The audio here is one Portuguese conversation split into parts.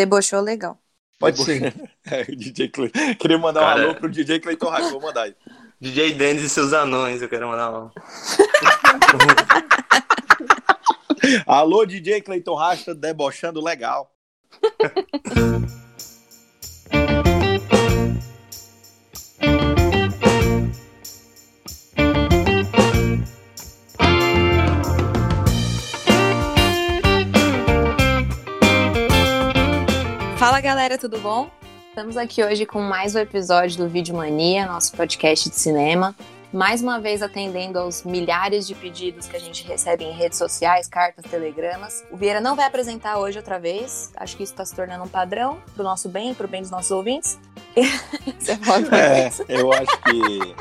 Debochou legal. Pode ser. É, DJ Clay. Queria mandar Cara... um alô pro DJ Cleiton Raio, vou mandar aí. DJ Dennis e seus anões, eu quero mandar um. alô, DJ Cleiton Rasta, debochando legal. Fala galera, tudo bom? Estamos aqui hoje com mais um episódio do Vídeo Mania, nosso podcast de cinema. Mais uma vez atendendo aos milhares de pedidos que a gente recebe em redes sociais, cartas, telegramas. O Vieira não vai apresentar hoje outra vez. Acho que isso está se tornando um padrão pro nosso bem, pro bem dos nossos ouvintes. Você pode é, eu acho que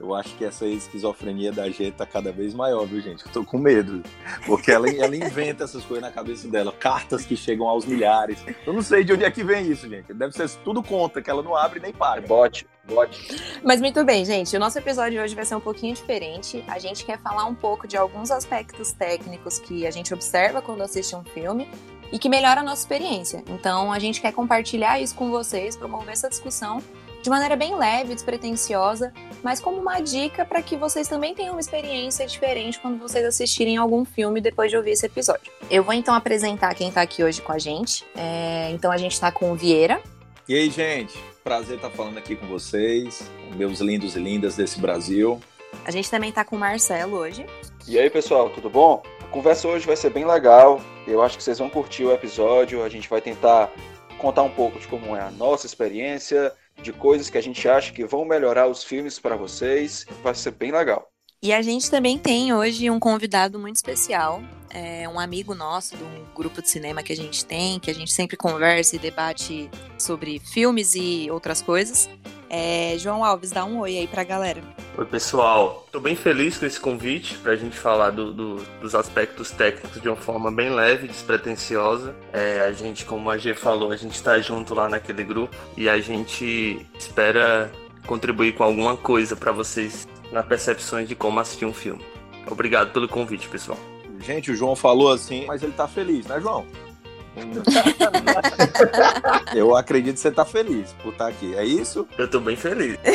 eu acho que essa esquizofrenia da gente tá cada vez maior, viu, gente? Eu tô com medo. Porque ela, ela inventa essas coisas na cabeça dela. Cartas que chegam aos milhares. Eu não sei de onde é que vem isso, gente. Deve ser tudo conta, que ela não abre nem paga. Bote, bote. Mas muito bem, gente. O nosso episódio de hoje vai ser um pouquinho diferente. A gente quer falar um pouco de alguns aspectos técnicos que a gente observa quando assiste um filme e que melhora a nossa experiência. Então, a gente quer compartilhar isso com vocês, promover essa discussão de maneira bem leve, despretensiosa, mas como uma dica para que vocês também tenham uma experiência diferente quando vocês assistirem algum filme depois de ouvir esse episódio. Eu vou então apresentar quem está aqui hoje com a gente. É, então a gente está com o Vieira. E aí, gente? Prazer estar falando aqui com vocês, meus lindos e lindas desse Brasil. A gente também está com o Marcelo hoje. E aí, pessoal, tudo bom? A conversa hoje vai ser bem legal. Eu acho que vocês vão curtir o episódio. A gente vai tentar contar um pouco de como é a nossa experiência, de coisas que a gente acha que vão melhorar os filmes para vocês. Vai ser bem legal. E a gente também tem hoje um convidado muito especial, é um amigo nosso de um grupo de cinema que a gente tem, que a gente sempre conversa e debate sobre filmes e outras coisas. É, João Alves, dá um oi aí pra galera. Oi, pessoal. Tô bem feliz com esse convite pra gente falar do, do, dos aspectos técnicos de uma forma bem leve, despretensiosa. É, a gente, como a G falou, a gente tá junto lá naquele grupo e a gente espera contribuir com alguma coisa para vocês na percepções de como assistir um filme. Obrigado pelo convite, pessoal. Gente, o João falou assim, mas ele tá feliz, né, João? Eu acredito que você tá feliz por estar aqui. É isso? Eu tô bem feliz.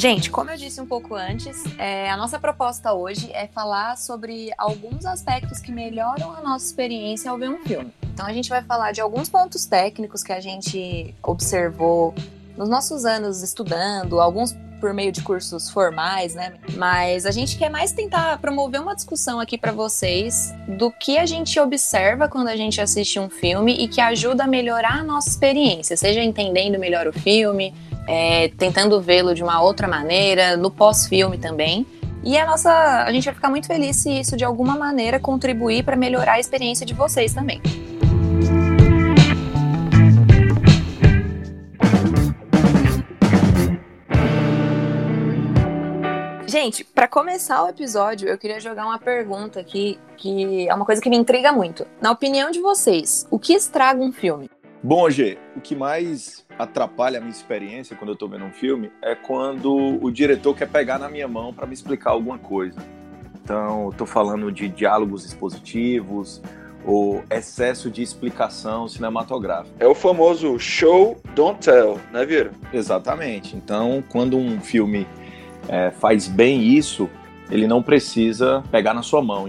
Gente, como eu disse um pouco antes, é, a nossa proposta hoje é falar sobre alguns aspectos que melhoram a nossa experiência ao ver um filme. Então a gente vai falar de alguns pontos técnicos que a gente observou nos nossos anos estudando, alguns por meio de cursos formais, né? Mas a gente quer mais tentar promover uma discussão aqui para vocês do que a gente observa quando a gente assiste um filme e que ajuda a melhorar a nossa experiência, seja entendendo melhor o filme, é, tentando vê-lo de uma outra maneira, no pós-filme também. E a nossa, a gente vai ficar muito feliz se isso de alguma maneira contribuir para melhorar a experiência de vocês também. Gente, para começar o episódio, eu queria jogar uma pergunta aqui que é uma coisa que me intriga muito. Na opinião de vocês, o que estraga um filme? Bom, G, o que mais atrapalha a minha experiência quando eu tô vendo um filme é quando o diretor quer pegar na minha mão para me explicar alguma coisa. Então, eu tô falando de diálogos expositivos ou excesso de explicação cinematográfica. É o famoso show, don't tell, né, Vira? Exatamente. Então, quando um filme é, faz bem isso, ele não precisa pegar na sua mão.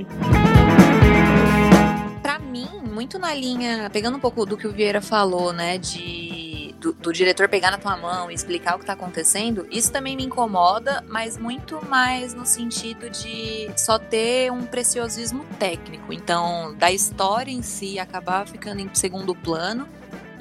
Para mim, muito na linha, pegando um pouco do que o Vieira falou, né, de do, do, diretor pegar na tua mão e explicar o que tá acontecendo, isso também me incomoda, mas muito mais no sentido de só ter um preciosismo técnico. Então, da história em si acabar ficando em segundo plano.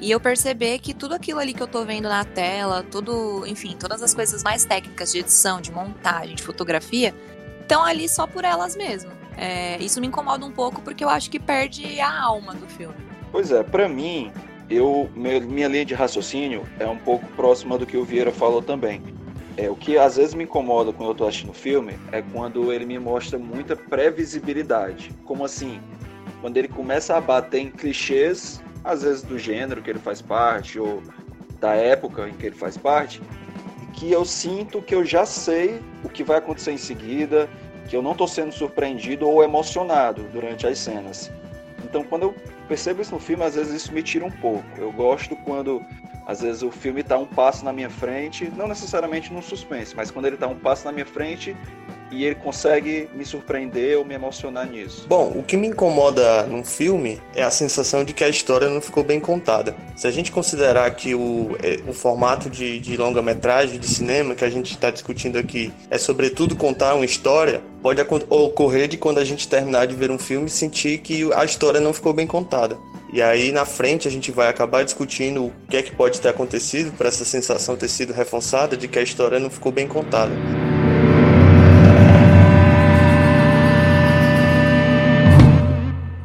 E eu perceber que tudo aquilo ali que eu tô vendo na tela, tudo, enfim, todas as coisas mais técnicas de edição, de montagem, de fotografia, estão ali só por elas mesmo. É, isso me incomoda um pouco porque eu acho que perde a alma do filme. Pois é, para mim, eu minha linha de raciocínio é um pouco próxima do que o Vieira falou também. É, o que às vezes me incomoda quando eu estou assistindo filme é quando ele me mostra muita previsibilidade. Como assim? Quando ele começa a bater em clichês, às vezes do gênero que ele faz parte, ou da época em que ele faz parte, que eu sinto que eu já sei o que vai acontecer em seguida, que eu não estou sendo surpreendido ou emocionado durante as cenas. Então, quando eu percebo isso no filme, às vezes isso me tira um pouco. Eu gosto quando, às vezes, o filme está um passo na minha frente, não necessariamente no suspense, mas quando ele está um passo na minha frente e ele consegue me surpreender ou me emocionar nisso. Bom, o que me incomoda num filme é a sensação de que a história não ficou bem contada. Se a gente considerar que o, é, o formato de, de longa-metragem, de cinema que a gente está discutindo aqui é sobretudo contar uma história, pode ocorrer de quando a gente terminar de ver um filme sentir que a história não ficou bem contada. E aí na frente a gente vai acabar discutindo o que é que pode ter acontecido para essa sensação ter sido reforçada de que a história não ficou bem contada.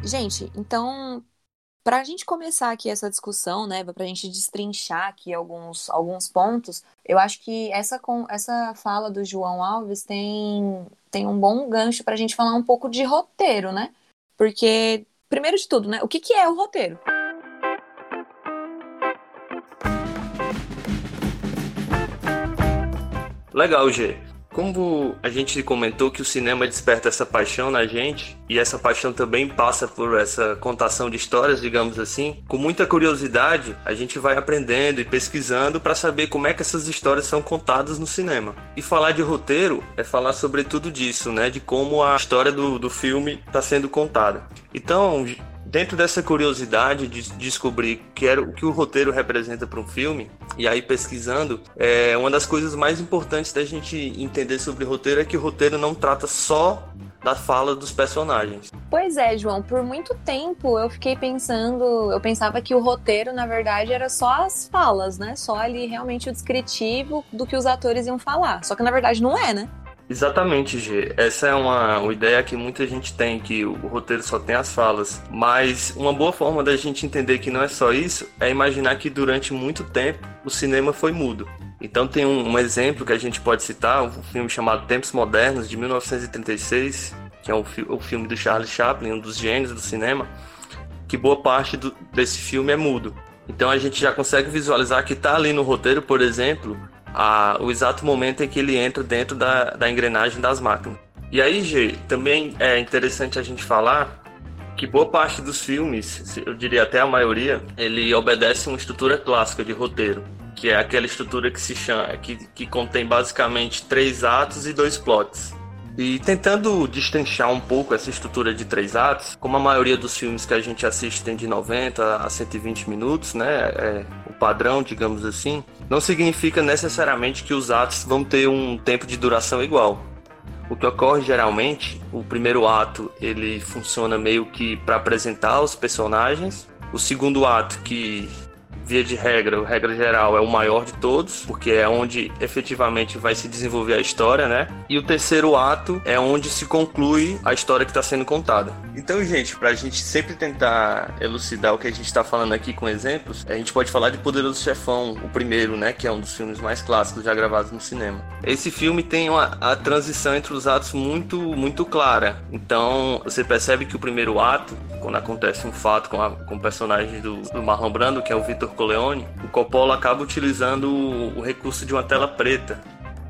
Gente, então, para a gente começar aqui essa discussão, né, para a gente destrinchar aqui alguns, alguns pontos, eu acho que essa, essa fala do João Alves tem, tem um bom gancho para a gente falar um pouco de roteiro, né? Porque, primeiro de tudo, né, o que, que é o roteiro? Legal, G. Como a gente comentou que o cinema desperta essa paixão na gente, e essa paixão também passa por essa contação de histórias, digamos assim, com muita curiosidade, a gente vai aprendendo e pesquisando para saber como é que essas histórias são contadas no cinema. E falar de roteiro é falar sobre tudo disso, né? De como a história do, do filme está sendo contada. Então, dentro dessa curiosidade de descobrir que era o que o roteiro representa para um filme, e aí pesquisando, é uma das coisas mais importantes da gente entender sobre roteiro é que o roteiro não trata só da fala dos personagens. Pois é, João, por muito tempo eu fiquei pensando, eu pensava que o roteiro, na verdade, era só as falas, né? Só ali realmente o descritivo do que os atores iam falar. Só que na verdade não é, né? Exatamente, G. Essa é uma, uma ideia que muita gente tem, que o, o roteiro só tem as falas. Mas uma boa forma da gente entender que não é só isso é imaginar que durante muito tempo o cinema foi mudo. Então tem um, um exemplo que a gente pode citar, um filme chamado Tempos Modernos, de 1936, que é um, o filme do Charles Chaplin, um dos gênios do cinema, que boa parte do, desse filme é mudo. Então a gente já consegue visualizar que está ali no roteiro, por exemplo, a, o exato momento em que ele entra dentro da, da engrenagem das máquinas. E aí, G, também é interessante a gente falar que boa parte dos filmes, eu diria até a maioria, ele obedece uma estrutura clássica de roteiro, que é aquela estrutura que se chama, que, que contém basicamente três atos e dois plots. E tentando destrinchar um pouco essa estrutura de três atos, como a maioria dos filmes que a gente assiste tem de 90 a 120 minutos, né? É o padrão, digamos assim, não significa necessariamente que os atos vão ter um tempo de duração igual. O que ocorre geralmente, o primeiro ato ele funciona meio que para apresentar os personagens, o segundo ato que via de regra, regra geral, é o maior de todos, porque é onde efetivamente vai se desenvolver a história, né? E o terceiro ato é onde se conclui a história que está sendo contada. Então, gente, para a gente sempre tentar elucidar o que a gente está falando aqui com exemplos, a gente pode falar de Poderoso Chefão, o primeiro, né? Que é um dos filmes mais clássicos já gravados no cinema. Esse filme tem uma, a transição entre os atos muito, muito clara. Então, você percebe que o primeiro ato, quando acontece um fato com, a, com o personagem do, do Marlon Brando, que é o Vitor Corleone, o Coppola acaba utilizando o, recurso de uma tela preta,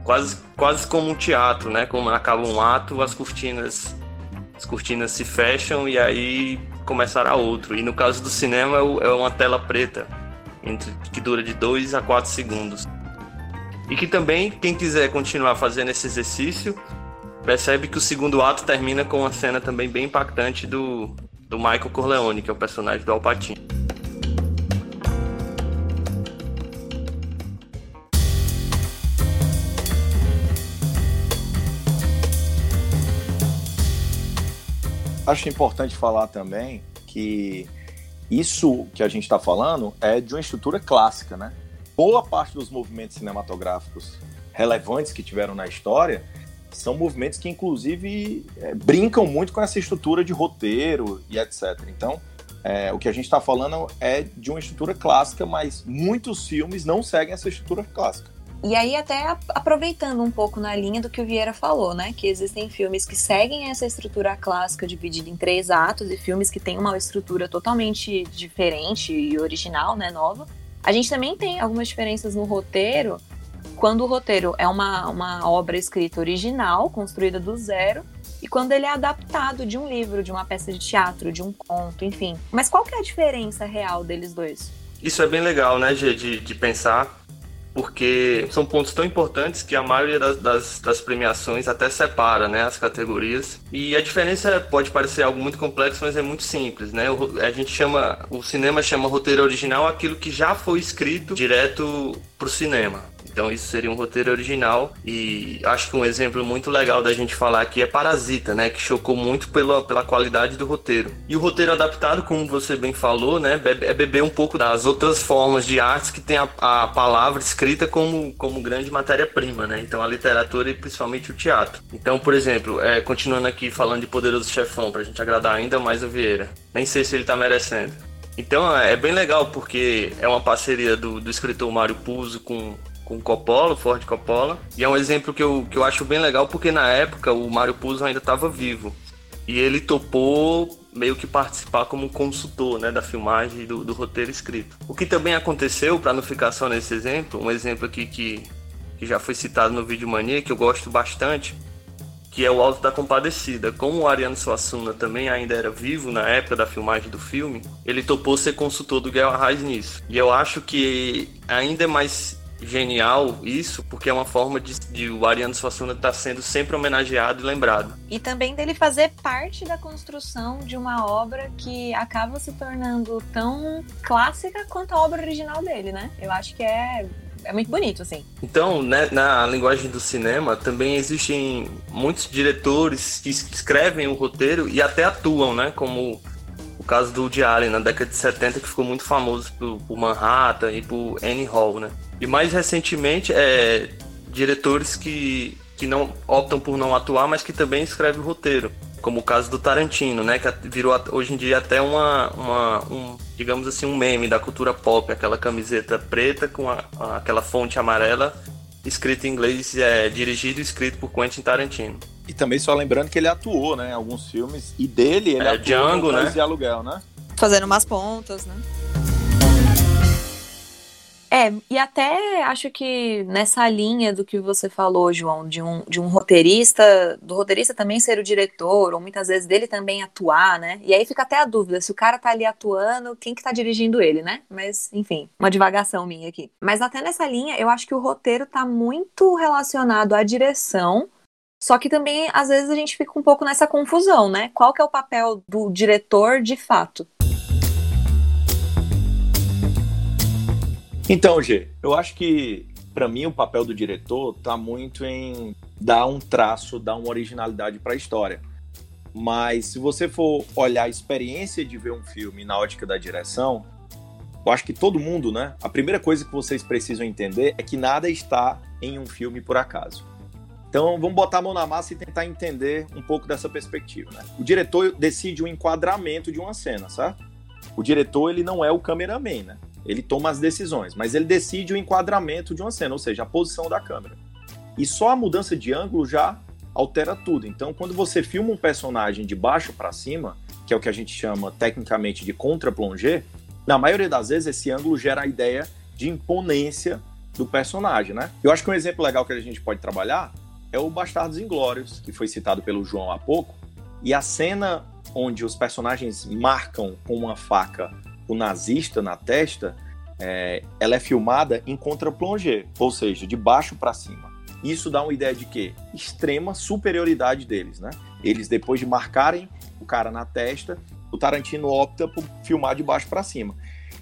quase, quase como um teatro, né? Como acaba um ato, as cortinas as cortinas se fecham e aí começará outro. E no caso do cinema é, é uma tela preta, entre, que dura de 2 a 4 segundos. E que também, quem quiser continuar fazendo esse exercício, percebe que o segundo ato termina com uma cena também bem impactante do, do Michael Corleone, que é o personagem do Alpatino. Acho importante falar também que isso que a gente está falando é de uma estrutura clássica, né? Boa parte dos movimentos cinematográficos relevantes que tiveram na história são movimentos que, inclusive, é, brincam muito com essa estrutura de roteiro e etc. Então, é, o que a gente está falando é de uma estrutura clássica, mas muitos filmes não seguem essa estrutura clássica. E aí, até aproveitando um pouco na linha do que o Vieira falou, né? Que existem filmes que seguem essa estrutura clássica dividida em três atos e filmes que têm uma estrutura totalmente diferente e original, né? Nova. A gente também tem algumas diferenças no roteiro, quando o roteiro é uma, uma obra escrita original, construída do zero, e quando ele é adaptado de um livro, de uma peça de teatro, de um conto, enfim. Mas qual que é a diferença real deles dois? Isso é bem legal, né, Gê, de, de pensar, porque são pontos tão importantes que a maioria das, das, das, premiações até separa né, as categorias. E a diferença pode parecer algo muito complexo, mas é muito simples. Né? O, a gente chama, o cinema chama roteiro original aquilo que já foi escrito direto para o cinema. Então isso seria um roteiro original e acho que um exemplo muito legal da gente falar aqui é Parasita, né, que chocou muito pela, pela qualidade do roteiro. E o roteiro adaptado, como você bem falou, né, é beber um pouco das outras formas de artes que tem a, a palavra escrita como, como grande matéria-prima, né? Então a literatura e principalmente o teatro. Então, por exemplo, é, continuando aqui falando de Poderoso Chefão, pra gente agradar ainda mais o Vieira. Nem sei se ele tá merecendo. Então é bem legal porque é uma parceria do, do escritor Mário Puzo com com Coppola, Ford Coppola. E é um exemplo que eu, que eu acho bem legal porque na época o Mário Puzo ainda estava vivo. E ele topou meio que participar como consultor né, da filmagem do, do roteiro escrito. O que também aconteceu, para não ficar só nesse exemplo, um exemplo aqui que, que já foi citado no Vídeo Mania, que eu gosto bastante, que é o Alto da Compadecida. Como o Ariano Suassuna também ainda era vivo na época da filmagem do filme, ele topou ser consultor do Guilherme Arraes nisso. E eu acho que ainda é mais genial isso, porque é uma forma de, de o Ariano Suassuna estar tá sendo sempre homenageado e lembrado. E também dele fazer parte da construção de uma obra que acaba se tornando tão clássica quanto a obra original dele, né? Eu acho que é é muito bonito, assim. Então, né, na linguagem do cinema, também existem muitos diretores que escrevem o roteiro e até atuam, né? Como o caso do Woody Allen, na década de 70, que ficou muito famoso por, por Manhattan e por Annie Hall, né? E mais recentemente, é, diretores que, que não optam por não atuar, mas que também escrevem o roteiro. Como o caso do Tarantino, né? Que virou hoje em dia até uma, uma um, digamos assim, um meme da cultura pop, aquela camiseta preta com a, aquela fonte amarela escrito em inglês, é, dirigido e escrito por Quentin Tarantino. E também só lembrando que ele atuou, né, em alguns filmes, e dele ele é, atuou Django, né? de aluguel, né? Fazendo umas pontas, né? É, e até acho que nessa linha do que você falou, João, de um, de um roteirista, do roteirista também ser o diretor, ou muitas vezes dele também atuar, né? E aí fica até a dúvida, se o cara tá ali atuando, quem que tá dirigindo ele, né? Mas, enfim, uma divagação minha aqui. Mas até nessa linha, eu acho que o roteiro tá muito relacionado à direção, só que também, às vezes, a gente fica um pouco nessa confusão, né? Qual que é o papel do diretor de fato? Então, G, eu acho que para mim o papel do diretor tá muito em dar um traço, dar uma originalidade para a história. Mas se você for olhar a experiência de ver um filme na ótica da direção, eu acho que todo mundo, né? A primeira coisa que vocês precisam entender é que nada está em um filme por acaso. Então vamos botar a mão na massa e tentar entender um pouco dessa perspectiva. Né? O diretor decide o enquadramento de uma cena, certo? O diretor ele não é o cameraman, né? Ele toma as decisões, mas ele decide o enquadramento de uma cena, ou seja, a posição da câmera. E só a mudança de ângulo já altera tudo. Então, quando você filma um personagem de baixo para cima, que é o que a gente chama tecnicamente de contra-plongé, na maioria das vezes esse ângulo gera a ideia de imponência do personagem, né? Eu acho que um exemplo legal que a gente pode trabalhar é o Bastardos Inglórios, que foi citado pelo João há pouco, e a cena onde os personagens marcam com uma faca o nazista na testa, é, ela é filmada em contra-plongé, ou seja, de baixo para cima. Isso dá uma ideia de que extrema superioridade deles, né? Eles depois de marcarem o cara na testa, o Tarantino opta por filmar de baixo para cima.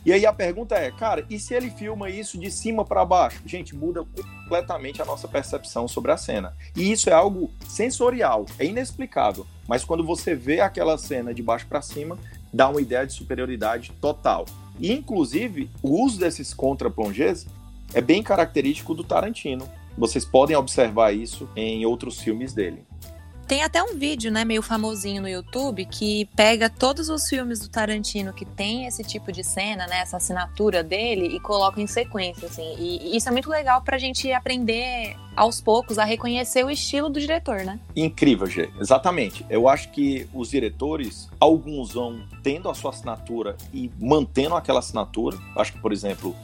E aí a pergunta é, cara, e se ele filma isso de cima para baixo? Gente, muda completamente a nossa percepção sobre a cena. E isso é algo sensorial, é inexplicável. Mas quando você vê aquela cena de baixo para cima, dá uma ideia de superioridade total. E, inclusive, o uso desses contra-plongés é bem característico do Tarantino. Vocês podem observar isso em outros filmes dele. Tem até um vídeo, né, meio famosinho no YouTube, que pega todos os filmes do Tarantino que tem esse tipo de cena, né, essa assinatura dele, e coloca em sequência, assim. E, isso é muito legal pra gente aprender aos poucos a reconhecer o estilo do diretor, né? Incrível, Gê. Exatamente. Eu acho que os diretores, alguns vão tendo a sua assinatura e mantendo aquela assinatura. Acho que, por exemplo,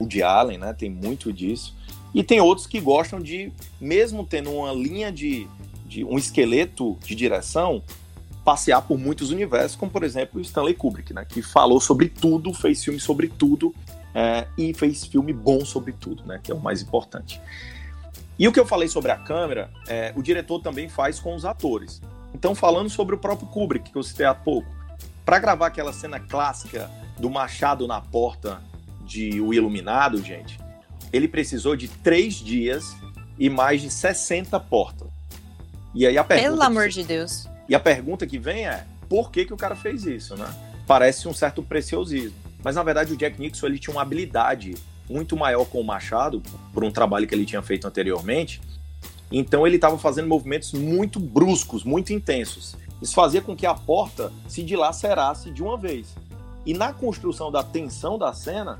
Woody Allen, né? Tem muito disso. E tem outros que gostam de, mesmo tendo uma linha de, de um esqueleto de direção, passear por muitos universos, como por exemplo Stanley Kubrick, né? Que falou sobre tudo, fez filme sobre tudo é, e fez filme bom sobre tudo, né? Que é o mais importante. E o que eu falei sobre a câmera, é, o diretor também faz com os atores. Então, falando sobre o próprio Kubrick, que eu citei há pouco, para gravar aquela cena clássica do machado na porta de O Iluminado, gente, ele precisou de três dias e mais de 60 portas. E aí a pergunta. Pelo amor de Deus. E a pergunta que vem é: por que, que o cara fez isso, né? Parece um certo preciosismo. Mas na verdade o Jack Nixon ele tinha uma habilidade muito maior com o machado, por um trabalho que ele tinha feito anteriormente. Então ele estava fazendo movimentos muito bruscos, muito intensos. Isso fazia com que a porta se dilacerasse de uma vez. E na construção da tensão da cena,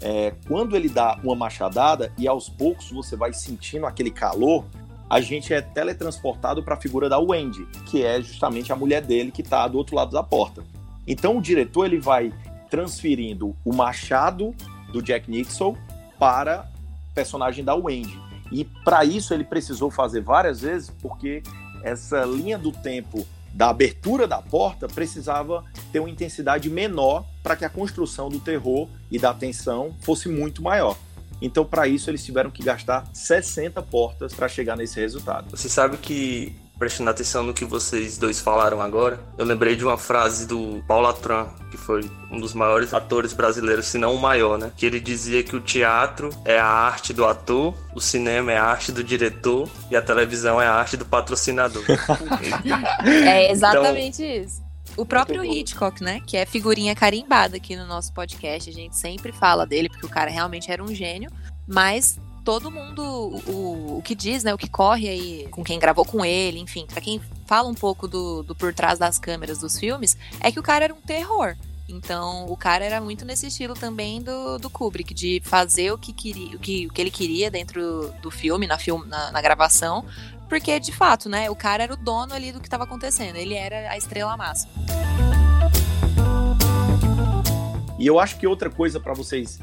é, quando ele dá uma machadada e aos poucos você vai sentindo aquele calor, a gente é teletransportado para a figura da Wendy, que é justamente a mulher dele que está do outro lado da porta. Então o diretor ele vai transferindo o machado do Jack Nixon para o personagem da Wendy. E para isso ele precisou fazer várias vezes, porque essa linha do tempo da abertura da porta precisava ter uma intensidade menor para que a construção do terror e da tensão fosse muito maior. Então, para isso, eles tiveram que gastar 60 portas para chegar nesse resultado. Você sabe que prestando atenção no que vocês dois falaram agora, eu lembrei de uma frase do Paulo Atran, que foi um dos maiores atores brasileiros, se não o maior, né? Que ele dizia que o teatro é a arte do ator, o cinema é a arte do diretor e a televisão é a arte do patrocinador. é exatamente então, isso. O próprio Hitchcock, né? Que é figurinha carimbada aqui no nosso podcast. A gente sempre fala dele, porque o cara realmente era um gênio. Mas todo mundo, o, o que diz, né, o que corre aí com quem gravou com ele, enfim, para quem fala um pouco do, do por trás das câmeras dos filmes, é que o cara era um terror. Então, o cara era muito nesse estilo também do, do Kubrick, de fazer o que, queria, o, que, o que ele queria dentro do filme, na, film, na, na gravação, porque, de fato, né, o cara era o dono ali do que estava acontecendo, ele era a estrela máxima. E eu acho que outra coisa para vocês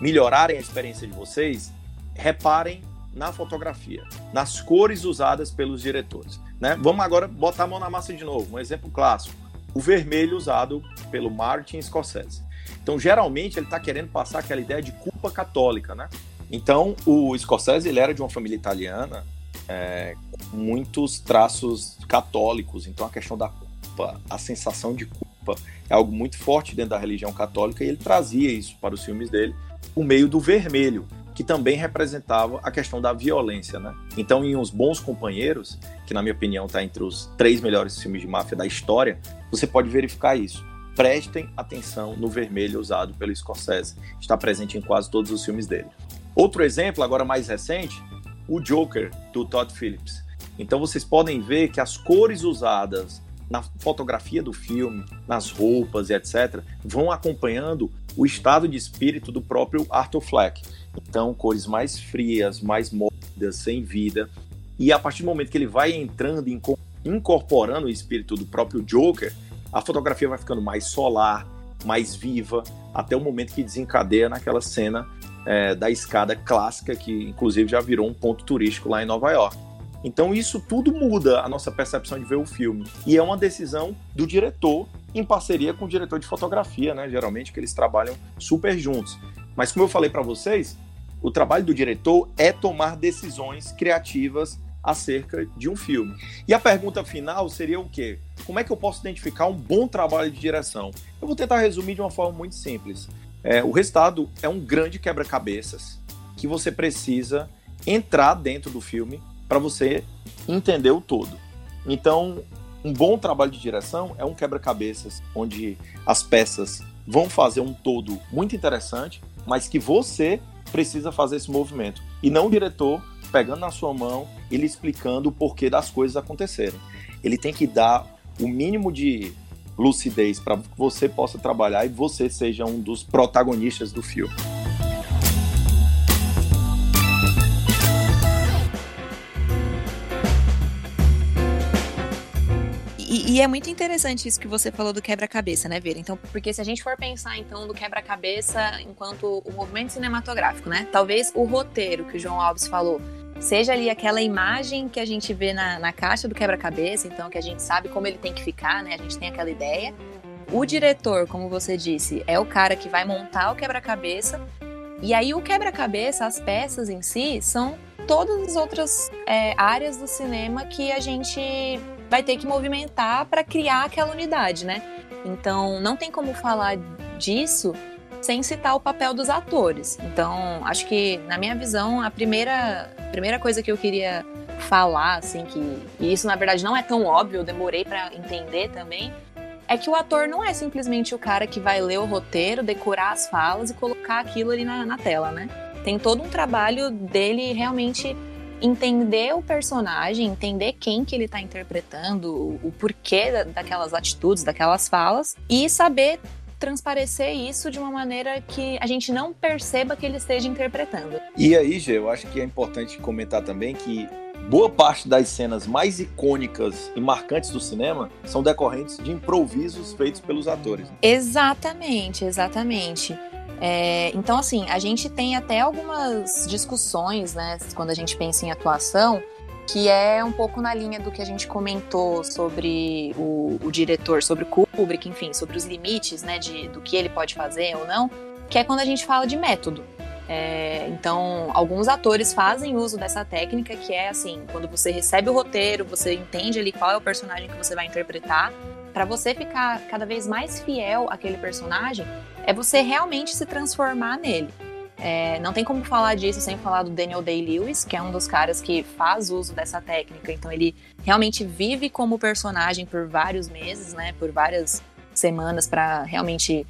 melhorarem a experiência de vocês reparem na fotografia, nas cores usadas pelos diretores. Né? Vamos agora botar a mão na massa de novo. Um exemplo clássico: o vermelho usado pelo Martin Scorsese. Então, geralmente, ele está querendo passar aquela ideia de culpa católica, né? Então, o Scorsese ele era de uma família italiana é, muitos traços católicos. Então, a questão da culpa, a sensação de culpa, é algo muito forte dentro da religião católica e ele trazia isso para os filmes dele por meio do vermelho que também representava a questão da violência, né? Então, em Os Bons Companheiros, que na minha opinião está entre os três melhores filmes de máfia da história, você pode verificar isso. Prestem atenção no vermelho usado pelo Scorsese, está presente em quase todos os filmes dele. Outro exemplo, agora mais recente, o Joker, do Todd Phillips. Então vocês podem ver que as cores usadas na fotografia do filme, nas roupas e etc., vão acompanhando o estado de espírito do próprio Arthur Fleck. Então, cores mais frias, mais mórbidas, sem vida. E a partir do momento que ele vai entrando e incorporando o espírito do próprio Joker, a fotografia vai ficando mais solar, mais viva, até o momento que desencadeia naquela cena é, da escada clássica, que inclusive já virou um ponto turístico lá em Nova York. Então isso tudo muda a nossa percepção de ver o filme. E é uma decisão do diretor em parceria com o diretor de fotografia, né? Geralmente que eles trabalham super juntos. Mas como eu falei para vocês, o trabalho do diretor é tomar decisões criativas acerca de um filme. E a pergunta final seria o quê? Como é que eu posso identificar um bom trabalho de direção? Eu vou tentar resumir de uma forma muito simples. É, o resultado é um grande quebra-cabeças que você precisa entrar dentro do filme para você entender o todo. Então, um bom trabalho de direção é um quebra-cabeças onde as peças vão fazer um todo muito interessante, mas que você precisa fazer esse movimento e não o diretor pegando na sua mão e lhe explicando o porquê das coisas acontecerem. Ele tem que dar o mínimo de lucidez para que você possa trabalhar e você seja um dos protagonistas do filme. E é muito interessante isso que você falou do quebra-cabeça, né, Vera? Então, porque se a gente for pensar, então, do quebra-cabeça enquanto o movimento cinematográfico, né? Talvez o roteiro que o João Alves falou seja ali aquela imagem que a gente vê na, na caixa do quebra-cabeça, então, que a gente sabe como ele tem que ficar, né? A gente tem aquela ideia. O diretor, como você disse, é o cara que vai montar o quebra-cabeça. E aí, o quebra-cabeça, as peças em si, são todas as outras é, áreas do cinema que a gente vai ter que movimentar para criar aquela unidade, né? Então, não tem como falar disso sem citar o papel dos atores. Então, acho que, na minha visão, a primeira, a primeira coisa que eu queria falar, assim, que e isso na verdade não é tão óbvio, eu demorei para entender também, é que o ator não é simplesmente o cara que vai ler o roteiro, decorar as falas e colocar aquilo ali na, na tela, né? Tem todo um trabalho dele realmente entender o personagem, entender quem que ele está interpretando, o, porquê da, daquelas atitudes, daquelas falas e saber transparecer isso de uma maneira que a gente não perceba que ele esteja interpretando. E aí, Gê, eu acho que é importante comentar também que boa parte das cenas mais icônicas e marcantes do cinema são decorrentes de improvisos feitos pelos atores. Exatamente, exatamente. É, então, assim, a gente tem até algumas discussões, né, quando a gente pensa em atuação, que é um pouco na linha do que a gente comentou sobre o, o diretor, sobre o Kubrick, enfim, sobre os limites, né, de, do que ele pode fazer ou não, que é quando a gente fala de método. É, então, alguns atores fazem uso dessa técnica que é assim, quando você recebe o roteiro, você entende ali qual é o personagem que você vai interpretar, para você ficar cada vez mais fiel àquele personagem, é você realmente se transformar nele. É, não tem como falar disso sem falar do Daniel Day-Lewis, que é um dos caras que faz uso dessa técnica. Então ele realmente vive como personagem por vários meses, né, por várias semanas para realmente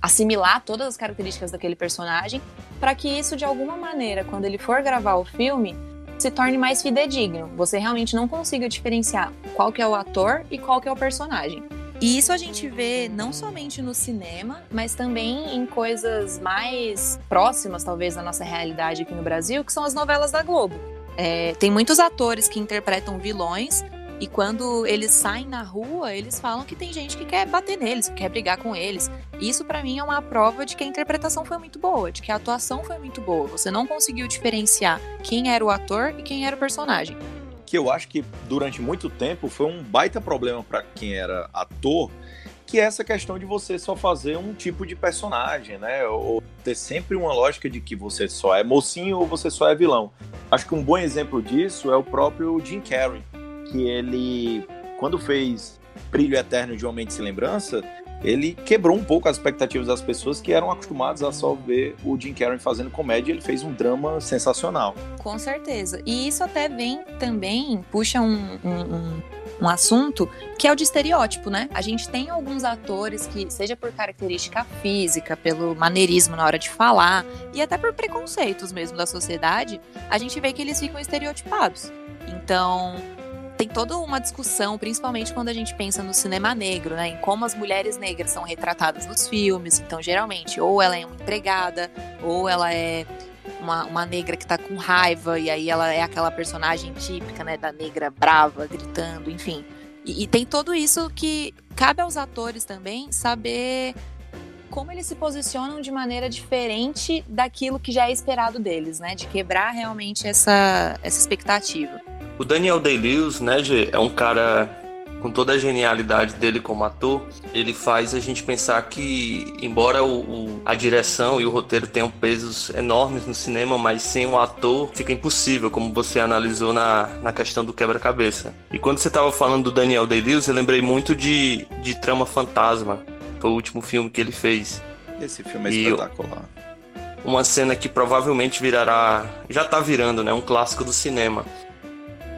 assimilar todas as características daquele personagem, para que isso de alguma maneira, quando ele for gravar o filme, se torne mais fidedigno. Você realmente não consiga diferenciar qual que é o ator e qual que é o personagem. E isso a gente vê não somente no cinema, mas também em coisas mais próximas, talvez, da nossa realidade aqui no Brasil, que são as novelas da Globo. É, tem muitos atores que interpretam vilões e quando eles saem na rua, eles falam que tem gente que quer bater neles, que quer brigar com eles. Isso para mim é uma prova de que a interpretação foi muito boa, de que a atuação foi muito boa. Você não conseguiu diferenciar quem era o ator e quem era o personagem. Que eu acho que durante muito tempo foi um baita problema para quem era ator, que é essa questão de você só fazer um tipo de personagem, né? Ou ter sempre uma lógica de que você só é mocinho ou você só é vilão. Acho que um bom exemplo disso é o próprio Jim Carrey que ele, quando fez Brilho Eterno de Uma Mente Sem Lembrança, ele quebrou um pouco as expectativas das pessoas que eram acostumadas a só ver o Jim Carrey fazendo comédia. Ele fez um drama sensacional. Com certeza. E isso até vem também, puxa um, um, um, assunto que é o de estereótipo, né? A gente tem alguns atores que, seja por característica física, pelo maneirismo na hora de falar, e até por preconceitos mesmo da sociedade, a gente vê que eles ficam estereotipados. Então, tem toda uma discussão, principalmente quando a gente pensa no cinema negro, né? Em como as mulheres negras são retratadas nos filmes. Então, geralmente, ou ela é uma empregada, ou ela é uma, uma negra que tá com raiva, e aí ela é aquela personagem típica, né? Da negra brava, gritando, enfim. E, e tem tudo isso que cabe aos atores também saber como eles se posicionam de maneira diferente daquilo que já é esperado deles, né? De quebrar realmente essa, essa expectativa. O Daniel Day-Lewis, né, Gê, é um cara com toda a genialidade dele como ator, ele faz a gente pensar que, embora o, o, a direção e o roteiro tenham pesos enormes no cinema, mas sem o ator fica impossível, como você analisou na, na questão do quebra-cabeça. E quando você estava falando do Daniel Day-Lewis, eu lembrei muito de, de Trama Fantasma, foi o último filme que ele fez. Esse filme é e espetacular. Uma cena que provavelmente virará, já está virando, né, um clássico do cinema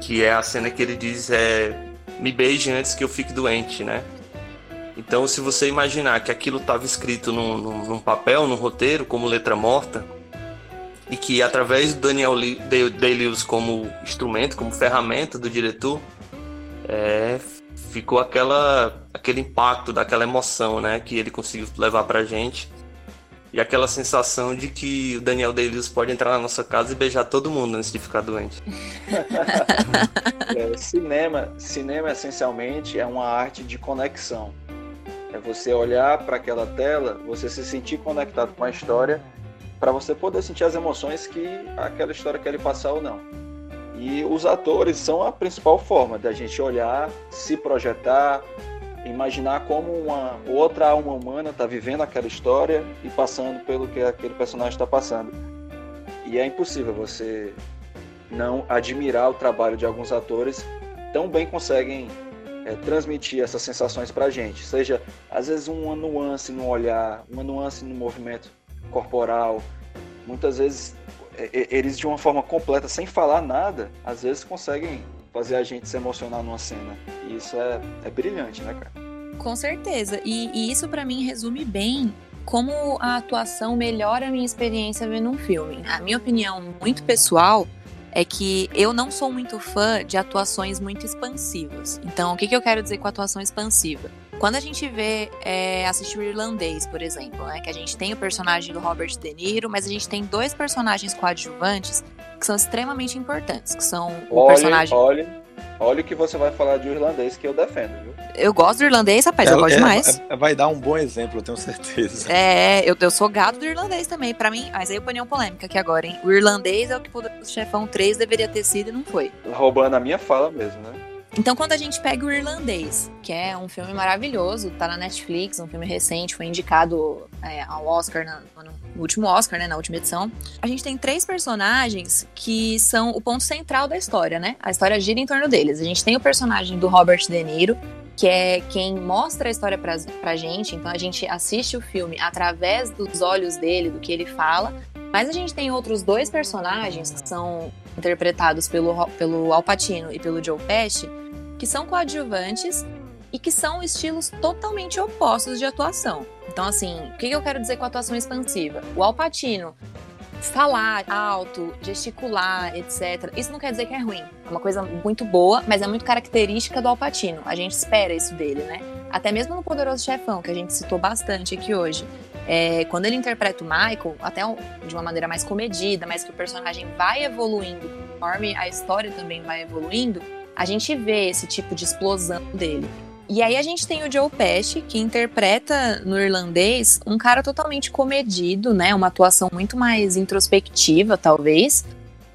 que é a cena que ele diz é me beije antes que eu fique doente, né? Então, se você imaginar que aquilo estava escrito num, num, num, papel, num roteiro, como letra morta, e que através do Daniel Day-Lewis como instrumento, como ferramenta do diretor, é, ficou aquela, aquele impacto, daquela emoção, né, que ele conseguiu levar pra gente e aquela sensação de que o Daniel Day-Lewis pode entrar na nossa casa e beijar todo mundo antes de ficar doente. é, cinema, cinema essencialmente é uma arte de conexão. É você olhar para aquela tela, você se sentir conectado com a história, para você poder sentir as emoções que aquela história quer lhe passar ou não. E os atores são a principal forma da gente olhar, se projetar, imaginar como uma outra alma humana está vivendo aquela história e passando pelo que aquele personagem está passando. E é impossível você não admirar o trabalho de alguns atores tão bem conseguem é, transmitir essas sensações para a gente. Seja, às vezes, uma nuance no olhar, uma nuance no movimento corporal. Muitas vezes, é, é, eles, de uma forma completa, sem falar nada, às vezes conseguem fazer a gente se emocionar numa cena. Isso é, é brilhante, né, cara? Com certeza. E, e isso, para mim, resume bem como a atuação melhora a minha experiência vendo um filme. A minha opinião muito pessoal é que eu não sou muito fã de atuações muito expansivas. Então, o que, que eu quero dizer com atuação expansiva? Quando a gente vê, é, assistir o irlandês, por exemplo, né, que a gente tem o personagem do Robert De Niro, mas a gente tem dois personagens coadjuvantes que são extremamente importantes, que são o olhe, personagem... Olha, olha o que você vai falar de irlandês que eu defendo, viu? Eu gosto do irlandês, rapaz, eu gosto é, demais. É, vai dar um bom exemplo, eu tenho certeza. É, eu, eu sou gado do irlandês também. Para mim, mas aí opinião polêmica aqui agora, hein? O irlandês é o que o Chefão 3 deveria ter sido e não foi. Roubando a minha fala mesmo, né? Então, quando a gente pega o Irlandês, que é um filme maravilhoso, tá na Netflix, um filme recente, foi indicado é, ao Oscar, na, no último Oscar, né, na última edição, a gente tem três personagens que são o ponto central da história, né? A história gira em torno deles. A gente tem o personagem do Robert De Niro, que é quem mostra a história pra, pra gente, então a gente assiste o filme através dos olhos dele, do que ele fala, mas a gente tem outros dois personagens que são interpretados pelo, pelo Al Pacino e pelo Joe Pesci, que são coadjuvantes e que são estilos totalmente opostos de atuação. Então, assim, o que eu quero dizer com atuação expansiva? O Al Pacino falar alto, gesticular, etc. Isso não quer dizer que é ruim. É uma coisa muito boa, mas é muito característica do Al Pacino. A gente espera isso dele, né? Até mesmo no Poderoso Chefão, que a gente citou bastante aqui hoje. É, quando ele interpreta o Michael, até de uma maneira mais comedida, mas que o personagem vai evoluindo, conforme a história também vai evoluindo, a gente vê esse tipo de explosão dele. E aí a gente tem o Joe Pesci, que interpreta no irlandês um cara totalmente comedido, né? Uma atuação muito mais introspectiva, talvez,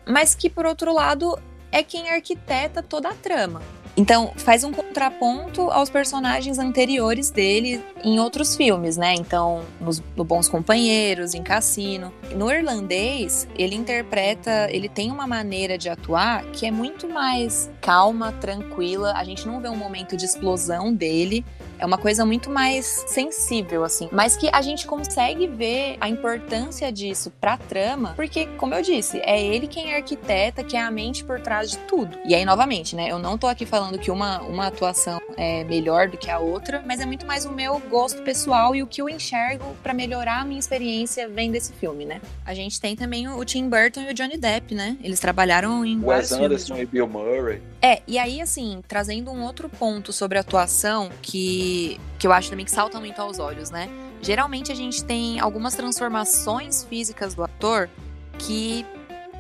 mas que por outro lado é quem arquiteta toda a trama. Então, faz um contraponto aos personagens anteriores dele em outros filmes, né? Então, nos, no Bons Companheiros, em Cassino. No irlandês, ele interpreta, ele tem uma maneira de atuar que é muito mais calma, tranquila. A gente não vê um momento de explosão dele. É uma coisa muito mais sensível, assim. Mas que a gente consegue ver a importância disso pra trama, porque, como eu disse, é ele quem arquiteta, que é a mente por trás de tudo. E aí, novamente, né? Eu não tô aqui falando que uma, uma atuação é melhor do que a outra, mas é muito mais o meu gosto pessoal e o que eu enxergo para melhorar a minha experiência vendo esse filme, né? A gente tem também o Tim Burton e o Johnny Depp, né? Eles trabalharam em Wes Anderson filmes. e Bill Murray. É, e aí, assim, trazendo um outro ponto sobre a atuação que, que eu acho também que salta muito aos olhos, né? Geralmente a gente tem algumas transformações físicas do ator que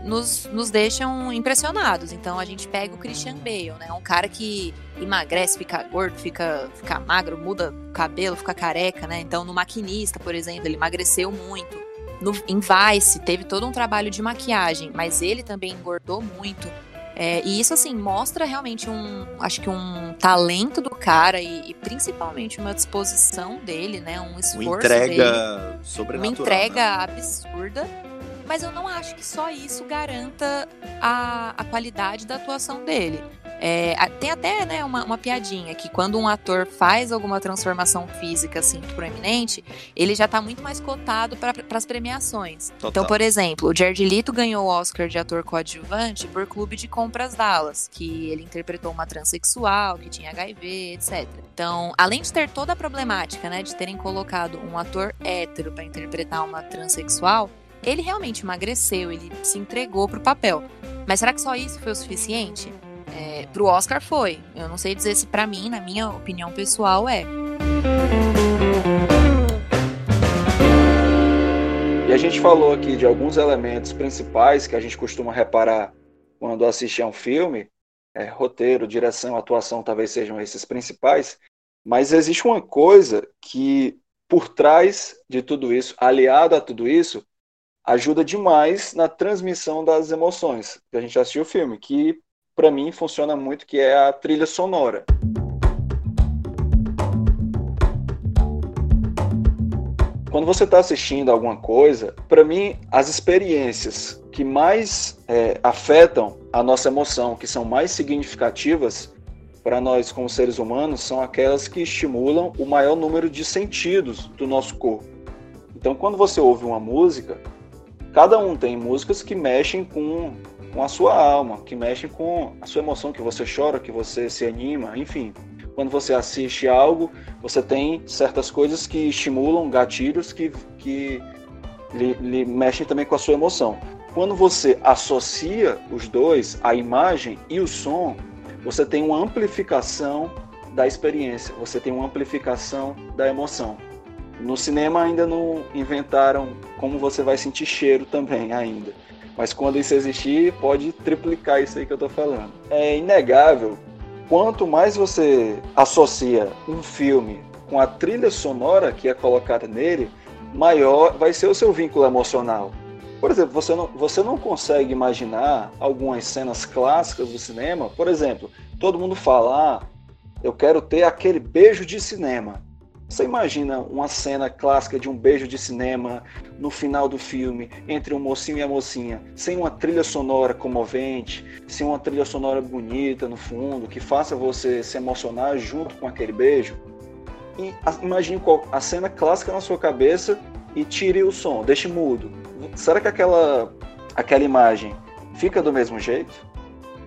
nos, nos deixam impressionados. Então a gente pega o Christian Bale, né? Um cara que emagrece, fica gordo, fica, fica magro, muda o cabelo, fica careca, né? Então no Maquinista, por exemplo, ele emagreceu muito. No, em Vice teve todo um trabalho de maquiagem, mas ele também engordou muito. É, e isso, assim, mostra realmente um, acho que um talento do cara e, e principalmente uma disposição dele, né? Um esforço uma entrega dele. sobrenatural. Uma entrega né? absurda. Mas eu não acho que só isso garanta a, a qualidade da atuação dele. É, tem até né, uma, uma, piadinha que quando um ator faz alguma transformação física assim proeminente, ele já está muito mais cotado para as premiações. Total. Então, por exemplo, o Jared Leto ganhou o Oscar de ator coadjuvante por Clube de Compras Dallas, que ele interpretou uma transexual que tinha HIV, etc. Então, além de ter toda a problemática, né, de terem colocado um ator hétero para interpretar uma transexual, ele realmente emagreceu, ele se entregou pro papel. Mas será que só isso foi o suficiente? É, pro Oscar foi. Eu não sei dizer se para mim, na minha opinião pessoal, é. E a gente falou aqui de alguns elementos principais que a gente costuma reparar quando assiste a um filme. é, roteiro, direção, atuação talvez sejam esses principais, mas existe uma coisa que por trás de tudo isso, aliado a tudo isso, ajuda demais na transmissão das emoções. A gente assistiu o filme, que para mim funciona muito, que é a trilha sonora. Quando você está assistindo alguma coisa, para mim, as experiências que mais é, afetam a nossa emoção, que são mais significativas para nós como seres humanos, são aquelas que estimulam o maior número de sentidos do nosso corpo. Então, quando você ouve uma música, cada um tem músicas que mexem com, com a sua alma, que mexem com a sua emoção, que você chora, que você se anima, enfim quando você assiste algo, você tem certas coisas que estimulam gatilhos que, que lhe, lhe mexem também com a sua emoção. Quando você associa os dois, a imagem e o som, você tem uma amplificação da experiência, você tem uma amplificação da emoção. No cinema ainda não inventaram como você vai sentir cheiro também ainda. Mas quando isso existir, pode triplicar isso aí que eu estou falando. É inegável quanto mais você associa um filme com a trilha sonora que é colocada nele, maior vai ser o seu vínculo emocional. Por exemplo, você não, você não consegue imaginar algumas cenas clássicas do cinema. Por exemplo, todo mundo fala, ah, eu quero ter aquele beijo de cinema. Você imagina uma cena clássica de um beijo de cinema no final do filme entre um mocinho e a mocinha, sem uma trilha sonora comovente, sem uma trilha sonora bonita no fundo, que faça você se emocionar junto com aquele beijo? E imagine a cena clássica na sua cabeça e tire o som, deixe mudo. Será que aquela, aquela imagem fica do mesmo jeito?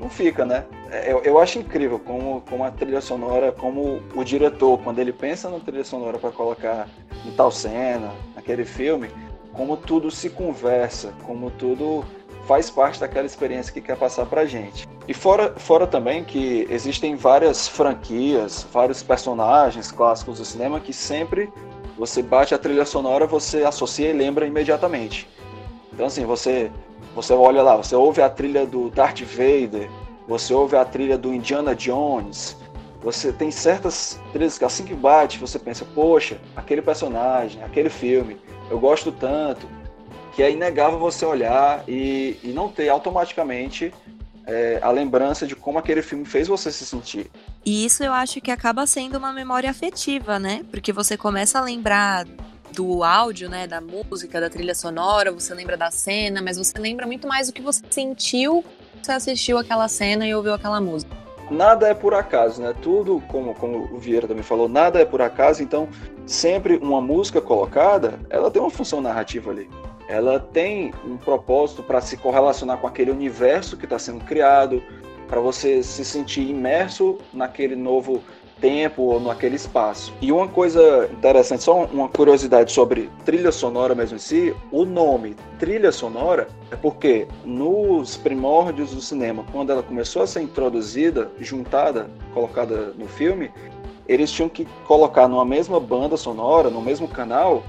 Não fica, né? É, eu, eu acho incrível como, como a trilha sonora, como o diretor, quando ele pensa na trilha sonora para colocar em tal cena, naquele filme, como tudo se conversa, como tudo faz parte daquela experiência que quer passar pra gente. E fora, fora também que existem várias franquias, vários personagens clássicos do cinema que sempre você bate a trilha sonora, você associa e lembra imediatamente. Então assim, você você olha lá, você ouve a trilha do Darth Vader, você ouve a trilha do Indiana Jones, você tem certas trilhas que assim que bate, você pensa, poxa, aquele personagem, aquele filme, eu gosto tanto, que é inegável você olhar e, e não ter automaticamente é, a lembrança de como aquele filme fez você se sentir. E isso eu acho que acaba sendo uma memória afetiva, né? Porque você começa a lembrar do áudio, né, da música, da trilha sonora, você lembra da cena, mas você lembra muito mais do que você sentiu quando você assistiu aquela cena e ouviu aquela música. Nada é por acaso, né? Tudo, como, como o Vieira também falou, nada é por acaso, então sempre uma música colocada, ela tem uma função narrativa ali. Ela tem um propósito para se correlacionar com aquele universo que está sendo criado, para você se sentir imerso naquele novo tempo ou naquele espaço. E uma coisa interessante, só uma curiosidade sobre trilha sonora mesmo em si, o nome trilha sonora é porque nos primórdios do cinema, quando ela começou a ser introduzida, juntada, colocada no filme, eles tinham que colocar numa mesma banda sonora, no mesmo canal,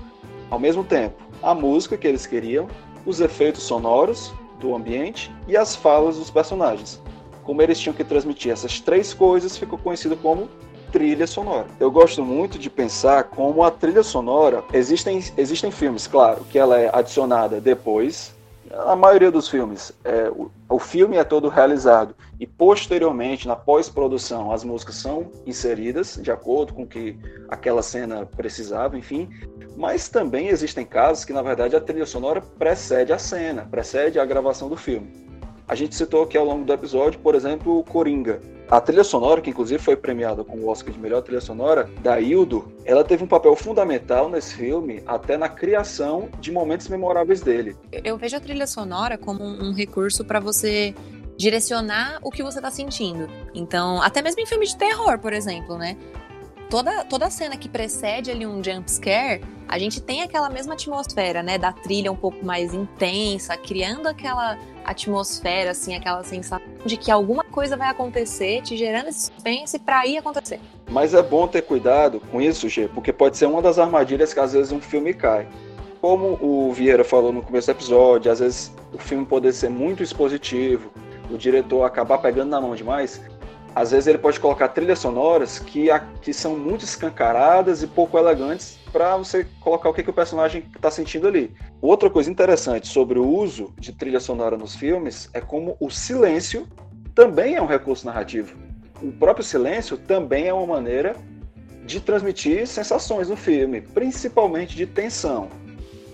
ao mesmo tempo, a música que eles queriam, os efeitos sonoros do ambiente e as falas dos personagens. Como eles tinham que transmitir essas três coisas, ficou conhecido como trilha sonora. Eu gosto muito de pensar como a trilha sonora existem existem filmes, claro, que ela é adicionada depois. A maioria dos filmes, é, o, o filme é todo realizado e posteriormente, na pós-produção, as músicas são inseridas de acordo com o que aquela cena precisava, enfim. Mas também existem casos que, na verdade, a trilha sonora precede a cena, precede a gravação do filme. A gente citou aqui ao longo do episódio, por exemplo, o Coringa. A trilha sonora, que inclusive foi premiada com o Oscar de melhor trilha sonora, da Hildo, ela teve um papel fundamental nesse filme, até na criação de momentos memoráveis dele. Eu vejo a trilha sonora como um recurso para você direcionar o que você tá sentindo. Então, até mesmo em filmes de terror, por exemplo, né? Toda, toda cena que precede ali um jump scare, a gente tem aquela mesma atmosfera, né? Da trilha um pouco mais intensa, criando aquela atmosfera, assim, aquela sensação de que alguma coisa vai acontecer, te gerando esse suspense para ir acontecer. Mas é bom ter cuidado com isso, G, porque pode ser uma das armadilhas que às vezes um filme cai. Como o Vieira falou no começo do episódio, às vezes o filme pode ser muito expositivo, o diretor acabar pegando na mão demais, às vezes ele pode colocar trilhas sonoras que, que são muito escancaradas e pouco elegantes para você colocar o que, que o personagem está sentindo ali. Outra coisa interessante sobre o uso de trilha sonora nos filmes é como o silêncio também é um recurso narrativo. O próprio silêncio também é uma maneira de transmitir sensações no filme, principalmente de tensão.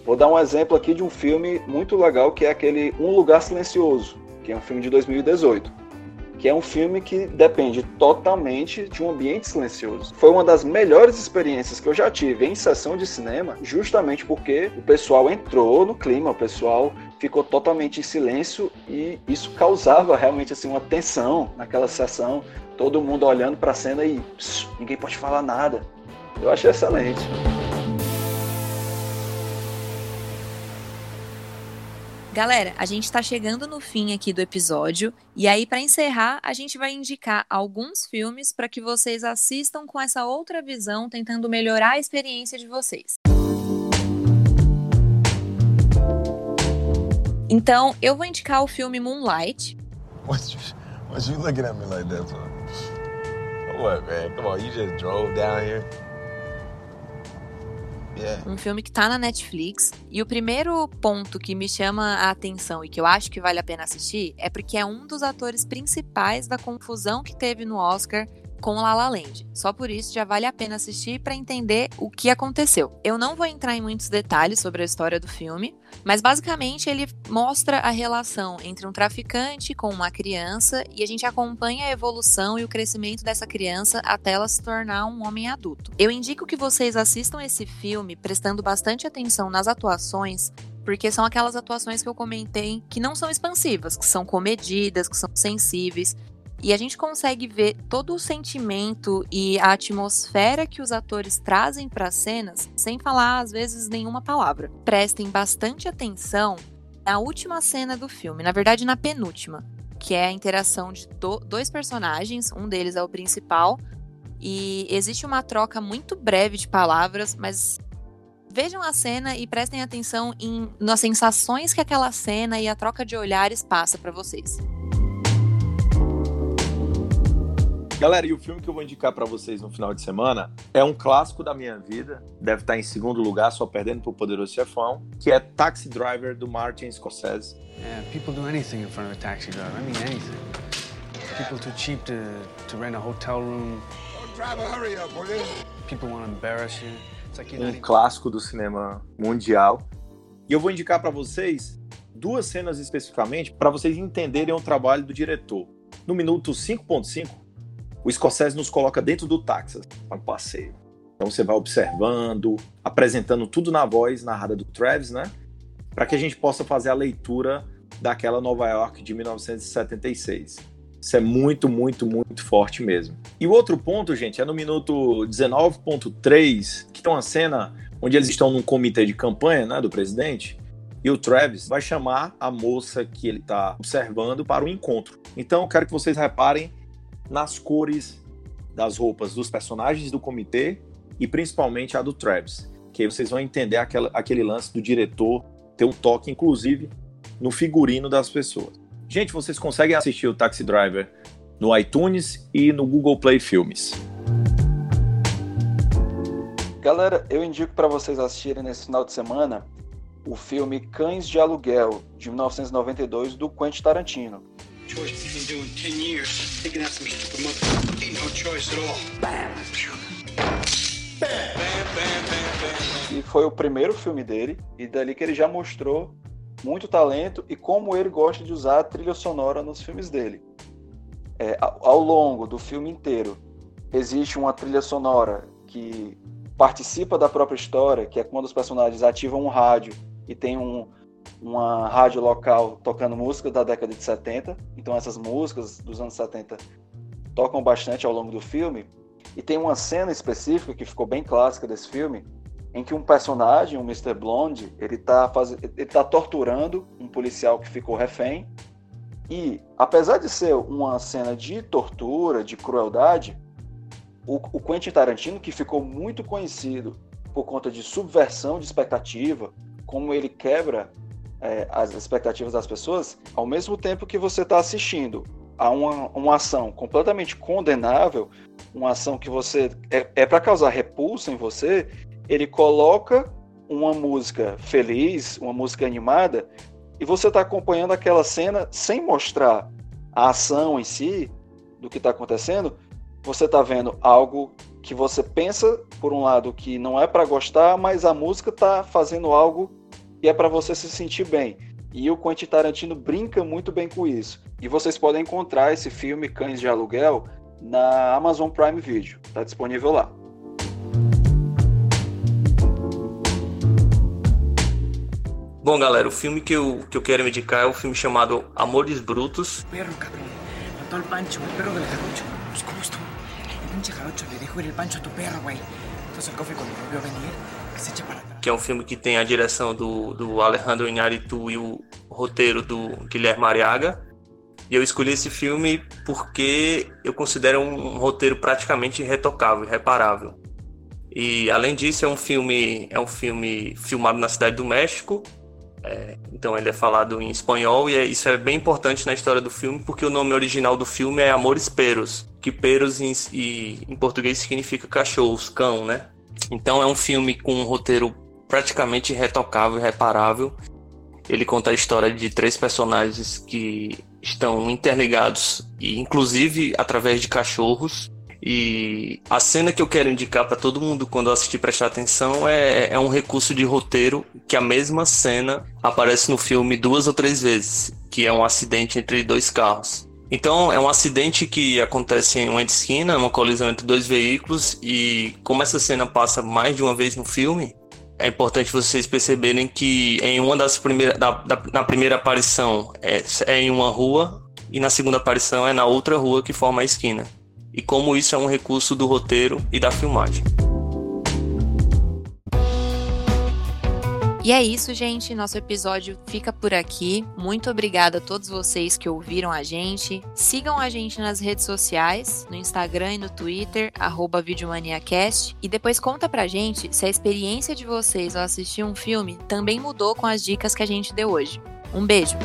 Vou dar um exemplo aqui de um filme muito legal que é aquele Um Lugar Silencioso, que é um filme de 2018 que é um filme que depende totalmente de um ambiente silencioso. Foi uma das melhores experiências que eu já tive em sessão de cinema, justamente porque o pessoal entrou no clima, o pessoal ficou totalmente em silêncio e isso causava realmente assim uma tensão naquela sessão, todo mundo olhando para a cena e ninguém pode falar nada. Eu achei excelente. Galera, a gente está chegando no fim aqui do episódio e aí para encerrar, a gente vai indicar alguns filmes para que vocês assistam com essa outra visão, tentando melhorar a experiência de vocês. Então, eu vou indicar o filme Moonlight. What's you, what's you looking at me like that for? What, man? Come on, you just drove down here. Um filme que tá na Netflix. E o primeiro ponto que me chama a atenção e que eu acho que vale a pena assistir é porque é um dos atores principais da confusão que teve no Oscar com La La Land. Só por isso já vale a pena assistir para entender o que aconteceu. Eu não vou entrar em muitos detalhes sobre a história do filme, mas basicamente ele mostra a relação entre um traficante com uma criança e a gente acompanha a evolução e o crescimento dessa criança até ela se tornar um homem adulto. Eu indico que vocês assistam esse filme prestando bastante atenção nas atuações, porque são aquelas atuações que eu comentei que não são expansivas, que são comedidas, que são sensíveis. E a gente consegue ver todo o sentimento e a atmosfera que os atores trazem para as cenas sem falar, às vezes, nenhuma palavra. Prestem bastante atenção na última cena do filme, na verdade, na penúltima, que é a interação de do dois personagens, um deles é o principal, e existe uma troca muito breve de palavras, mas vejam a cena e prestem atenção em, nas sensações que aquela cena e a troca de olhares passa para vocês. Galera, e o filme que eu vou indicar para vocês no final de semana é um clássico da minha vida, deve estar em segundo lugar, só perdendo pro Poderoso Chefão, que é Taxi Driver do Martin Scorsese. Yeah, people do anything in front of a taxi driver. I mean anything. People too cheap to, to rent a hotel room. Oh, driver, hurry up, will you? People want to embarrass you. Like um clássico do cinema mundial. E eu vou indicar para vocês duas cenas especificamente para vocês entenderem o trabalho do diretor. No minuto 5.5, o Scorsese nos coloca dentro do táxi para um passeio. Então você vai observando, apresentando tudo na voz narrada do Travis, né? Para que a gente possa fazer a leitura daquela Nova York de 1976. Isso é muito, muito, muito forte mesmo. E o outro ponto, gente, é no minuto 19.3, que tem uma cena onde eles estão num comitê de campanha, né, do presidente, e o Travis vai chamar a moça que ele está observando para o encontro. Então, eu quero que vocês reparem nas cores das roupas dos personagens do comitê e principalmente a do Travis. Que aí vocês vão entender aquela, aquele lance do diretor ter um toque, inclusive, no figurino das pessoas. Gente, vocês conseguem assistir o Taxi Driver no iTunes e no Google Play Filmes. Galera, eu indico para vocês assistirem nesse final de semana o filme Cães de Aluguel, de 1992, do Quentin Tarantino choice we've been doing 10 years. Taking out some no choice at all. Bam, E foi o primeiro filme dele, e dali que ele já mostrou muito talento e como ele gosta de usar a trilha sonora nos filmes dele. É, ao longo do filme inteiro, existe uma trilha sonora que participa da própria história, que é quando os personagens ativam um rádio e tem um, uma rádio local tocando música da década de 70. Então essas músicas dos anos 70 tocam bastante ao longo do filme. E tem uma cena específica que ficou bem clássica desse filme, em que um personagem, o Mr. Blonde, ele está faz... ele tá torturando um policial que ficou refém. E, apesar de ser uma cena de tortura, de crueldade, o, o Quentin Tarantino, que ficou muito conhecido por conta de subversão de expectativa, como ele quebra é, as expectativas das pessoas, ao mesmo tempo que você está assistindo. A uma, uma ação completamente condenável, uma ação que você é, é para causar repulsa em você, ele coloca uma música feliz, uma música animada, e você está acompanhando aquela cena sem mostrar a ação em si do que está acontecendo, você está vendo algo que você pensa, por um lado, que não é para gostar, mas a música está fazendo algo que é para você se sentir bem. E o Quentin Tarantino brinca muito bem com isso. E vocês podem encontrar esse filme Cães de Aluguel na Amazon Prime Video. Está disponível lá. Bom, galera, o filme que eu, que eu quero indicar é o um filme chamado Amores Brutos. Perro, cabrón. Mató al Pancho, el perro del jarocho. Pues, ¿cómo estuvo? El pinche jarocho le dejó el pancho a tu perro, güey. Entonces el cofre cuando lo vio venir, atrás. Que é um filme que tem a direção do, do Alejandro Iñárritu e o roteiro do Guilherme Ariaga. E eu escolhi esse filme porque eu considero um, roteiro praticamente irretocável, irreparável. E além disso é um filme é um filme filmado na cidade do México é, então ele é falado em espanhol e é, isso é bem importante na história do filme porque o nome original do filme é Amores Peros, que peros em, em português significa cachorros, cão, né? Então é um filme com um roteiro praticamente retocável, reparável. Ele conta a história de três personagens que estão interligados e inclusive através de cachorros e a cena que eu quero indicar para todo mundo quando assistir prestar atenção é, é um recurso de roteiro que a mesma cena aparece no filme duas ou três vezes, que é um acidente entre dois carros. Então, é um acidente que acontece em uma esquina, uma colisão entre dois veículos, e como essa cena passa mais de uma vez no filme, é importante vocês perceberem que em uma das primeiras, da, da, na primeira aparição é, é em uma rua, e na segunda aparição é na outra rua que forma a esquina e como isso é um recurso do roteiro e da filmagem. E é isso, gente. Nosso episódio fica por aqui. Muito obrigada a todos vocês que ouviram a gente. Sigam a gente nas redes sociais, no Instagram e no Twitter, arroba Videomaniacast. E depois conta pra gente se a experiência de vocês ao assistir um filme também mudou com as dicas que a gente deu hoje. Um beijo!